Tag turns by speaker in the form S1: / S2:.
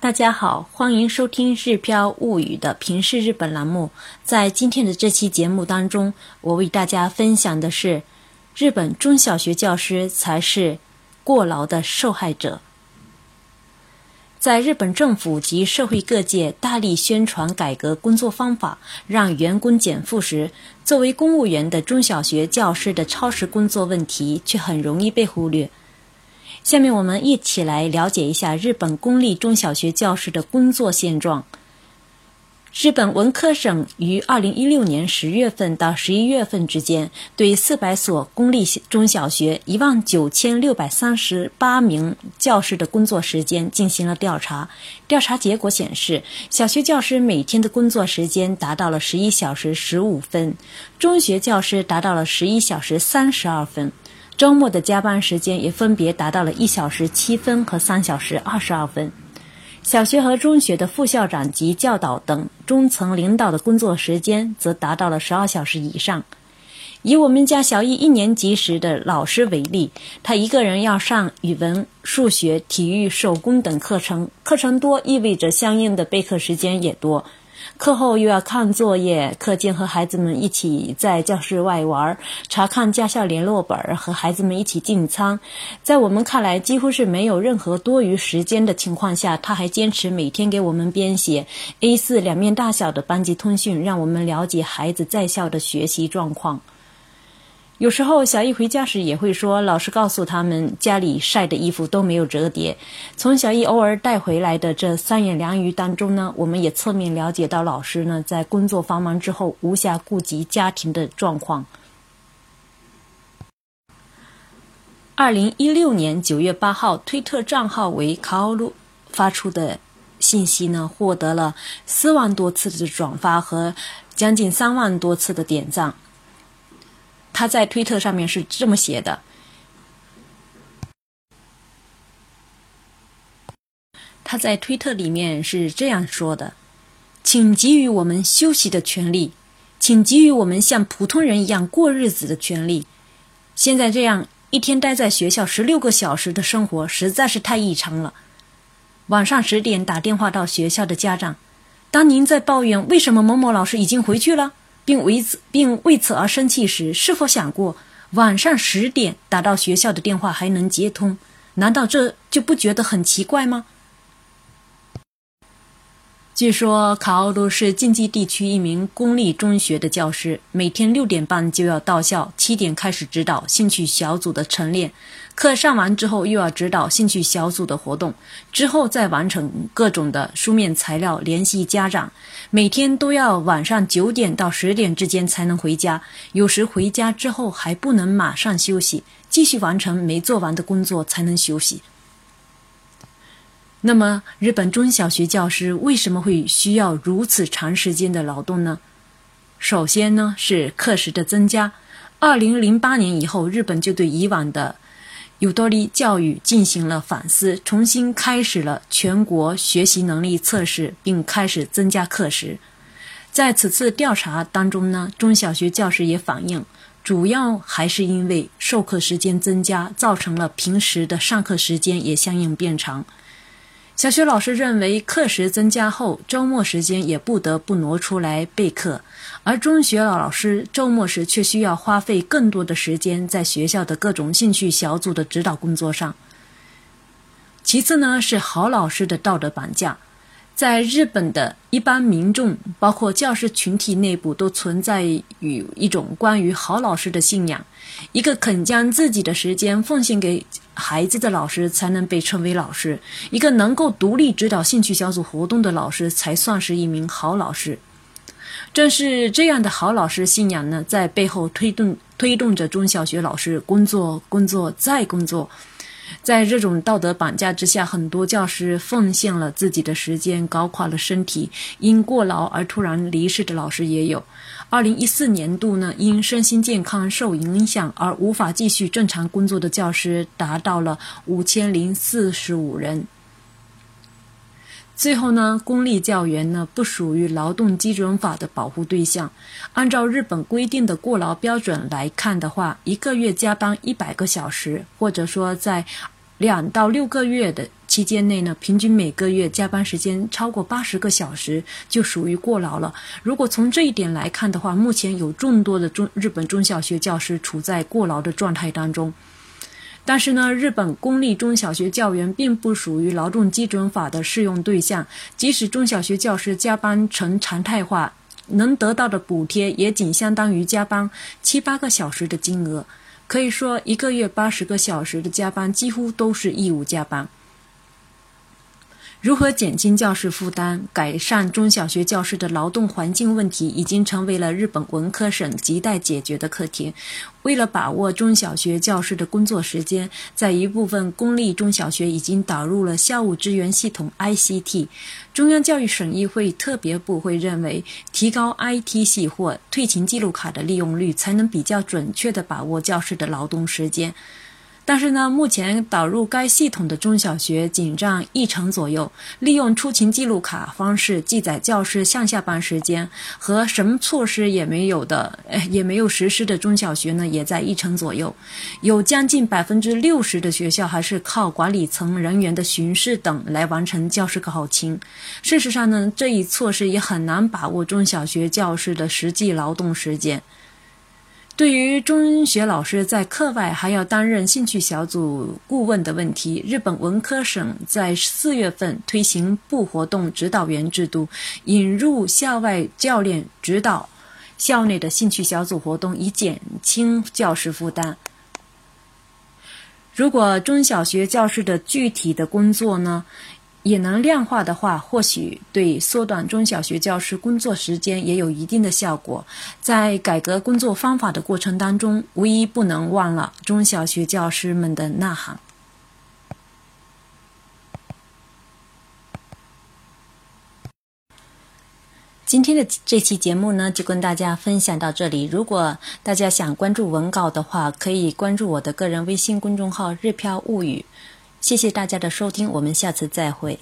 S1: 大家好，欢迎收听《日飘物语》的平视日本栏目。在今天的这期节目当中，我为大家分享的是，日本中小学教师才是过劳的受害者。在日本政府及社会各界大力宣传改革工作方法，让员工减负时，作为公务员的中小学教师的超时工作问题却很容易被忽略。下面我们一起来了解一下日本公立中小学教师的工作现状。日本文科省于二零一六年十月份到十一月份之间，对四百所公立中小学一万九千六百三十八名教师的工作时间进行了调查。调查结果显示，小学教师每天的工作时间达到了十一小时十五分，中学教师达到了十一小时三十二分。周末的加班时间也分别达到了一小时七分和三小时二十二分。小学和中学的副校长及教导等中层领导的工作时间则达到了十二小时以上。以我们家小艺一年级时的老师为例，他一个人要上语文、数学、体育、手工等课程，课程多意味着相应的备课时间也多。课后又要看作业，课间和孩子们一起在教室外玩，查看驾校联络本，和孩子们一起进餐。在我们看来，几乎是没有任何多余时间的情况下，他还坚持每天给我们编写 A4 两面大小的班级通讯，让我们了解孩子在校的学习状况。有时候，小易回家时也会说，老师告诉他们家里晒的衣服都没有折叠。从小易偶尔带回来的这三言两语当中呢，我们也侧面了解到老师呢在工作繁忙之后无暇顾及家庭的状况。二零一六年九月八号，推特账号为卡奥鲁发出的信息呢，获得了四万多次的转发和将近三万多次的点赞。他在推特上面是这么写的：“他在推特里面是这样说的，请给予我们休息的权利，请给予我们像普通人一样过日子的权利。现在这样一天待在学校十六个小时的生活实在是太异常了。晚上十点打电话到学校的家长，当您在抱怨为什么某某老师已经回去了。”并为此并为此而生气时，是否想过晚上十点打到学校的电话还能接通？难道这就不觉得很奇怪吗？据说卡奥多是近畿地区一名公立中学的教师，每天六点半就要到校，七点开始指导兴趣小组的晨练。课上完之后，又要指导兴趣小组的活动，之后再完成各种的书面材料，联系家长。每天都要晚上九点到十点之间才能回家，有时回家之后还不能马上休息，继续完成没做完的工作才能休息。那么，日本中小学教师为什么会需要如此长时间的劳动呢？首先呢，是课时的增加。二零零八年以后，日本就对以往的有多利教育进行了反思，重新开始了全国学习能力测试，并开始增加课时。在此次调查当中呢，中小学教师也反映，主要还是因为授课时间增加，造成了平时的上课时间也相应变长。小学老师认为，课时增加后，周末时间也不得不挪出来备课，而中学老师周末时却需要花费更多的时间在学校的各种兴趣小组的指导工作上。其次呢，是好老师的道德绑架。在日本的一般民众，包括教师群体内部，都存在于一种关于好老师的信仰。一个肯将自己的时间奉献给孩子的老师，才能被称为老师；一个能够独立指导兴趣小组活动的老师，才算是一名好老师。正是这样的好老师信仰呢，在背后推动推动着中小学老师工作、工作再工作。在这种道德绑架之下，很多教师奉献了自己的时间，搞垮了身体，因过劳而突然离世的老师也有。二零一四年度呢，因身心健康受影响而无法继续正常工作的教师达到了五千零四十五人。最后呢，公立教员呢不属于劳动基准法的保护对象。按照日本规定的过劳标准来看的话，一个月加班一百个小时，或者说在两到六个月的期间内呢，平均每个月加班时间超过八十个小时，就属于过劳了。如果从这一点来看的话，目前有众多的中日本中小学教师处在过劳的状态当中。但是呢，日本公立中小学教员并不属于劳动基准法的适用对象，即使中小学教师加班成常态化，能得到的补贴也仅相当于加班七八个小时的金额。可以说，一个月八十个小时的加班几乎都是义务加班。如何减轻教师负担、改善中小学教师的劳动环境问题，已经成为了日本文科省亟待解决的课题。为了把握中小学教师的工作时间，在一部分公立中小学已经导入了校务支援系统 ICT。中央教育审议会特别部会认为，提高 IT 系或退勤记录卡的利用率，才能比较准确地把握教师的劳动时间。但是呢，目前导入该系统的中小学仅占一成左右。利用出勤记录卡方式记载教师上下班时间和什么措施也没有的，也没有实施的中小学呢，也在一成左右。有将近百分之六十的学校还是靠管理层人员的巡视等来完成教师考勤。事实上呢，这一措施也很难把握中小学教师的实际劳动时间。对于中学老师在课外还要担任兴趣小组顾问的问题，日本文科省在四月份推行部活动指导员制度，引入校外教练指导校内的兴趣小组活动，以减轻教师负担。如果中小学教师的具体的工作呢？也能量化的话，或许对缩短中小学教师工作时间也有一定的效果。在改革工作方法的过程当中，无一不能忘了中小学教师们的呐喊。今天的这期节目呢，就跟大家分享到这里。如果大家想关注文稿的话，可以关注我的个人微信公众号“日飘物语”。谢谢大家的收听，我们下次再会。